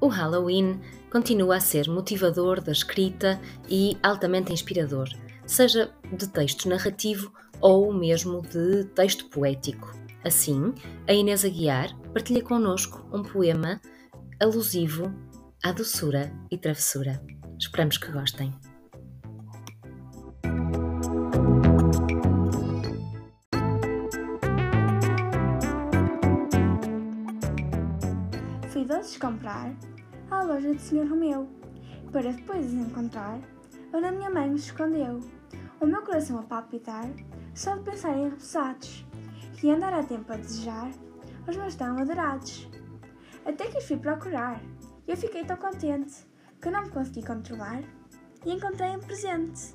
O Halloween continua a ser motivador da escrita e altamente inspirador, seja de texto narrativo ou mesmo de texto poético. Assim, a Inês Aguiar partilha connosco um poema alusivo à doçura e travessura. Esperamos que gostem. Fui doces comprar à loja do Sr. Romeu, para depois os encontrar onde a minha mãe me escondeu. O meu coração a palpitar, só de pensar em repousados, e andar a tempo a desejar os meus tão adorados. Até que os fui procurar, eu fiquei tão contente que não me consegui controlar, e encontrei um presente.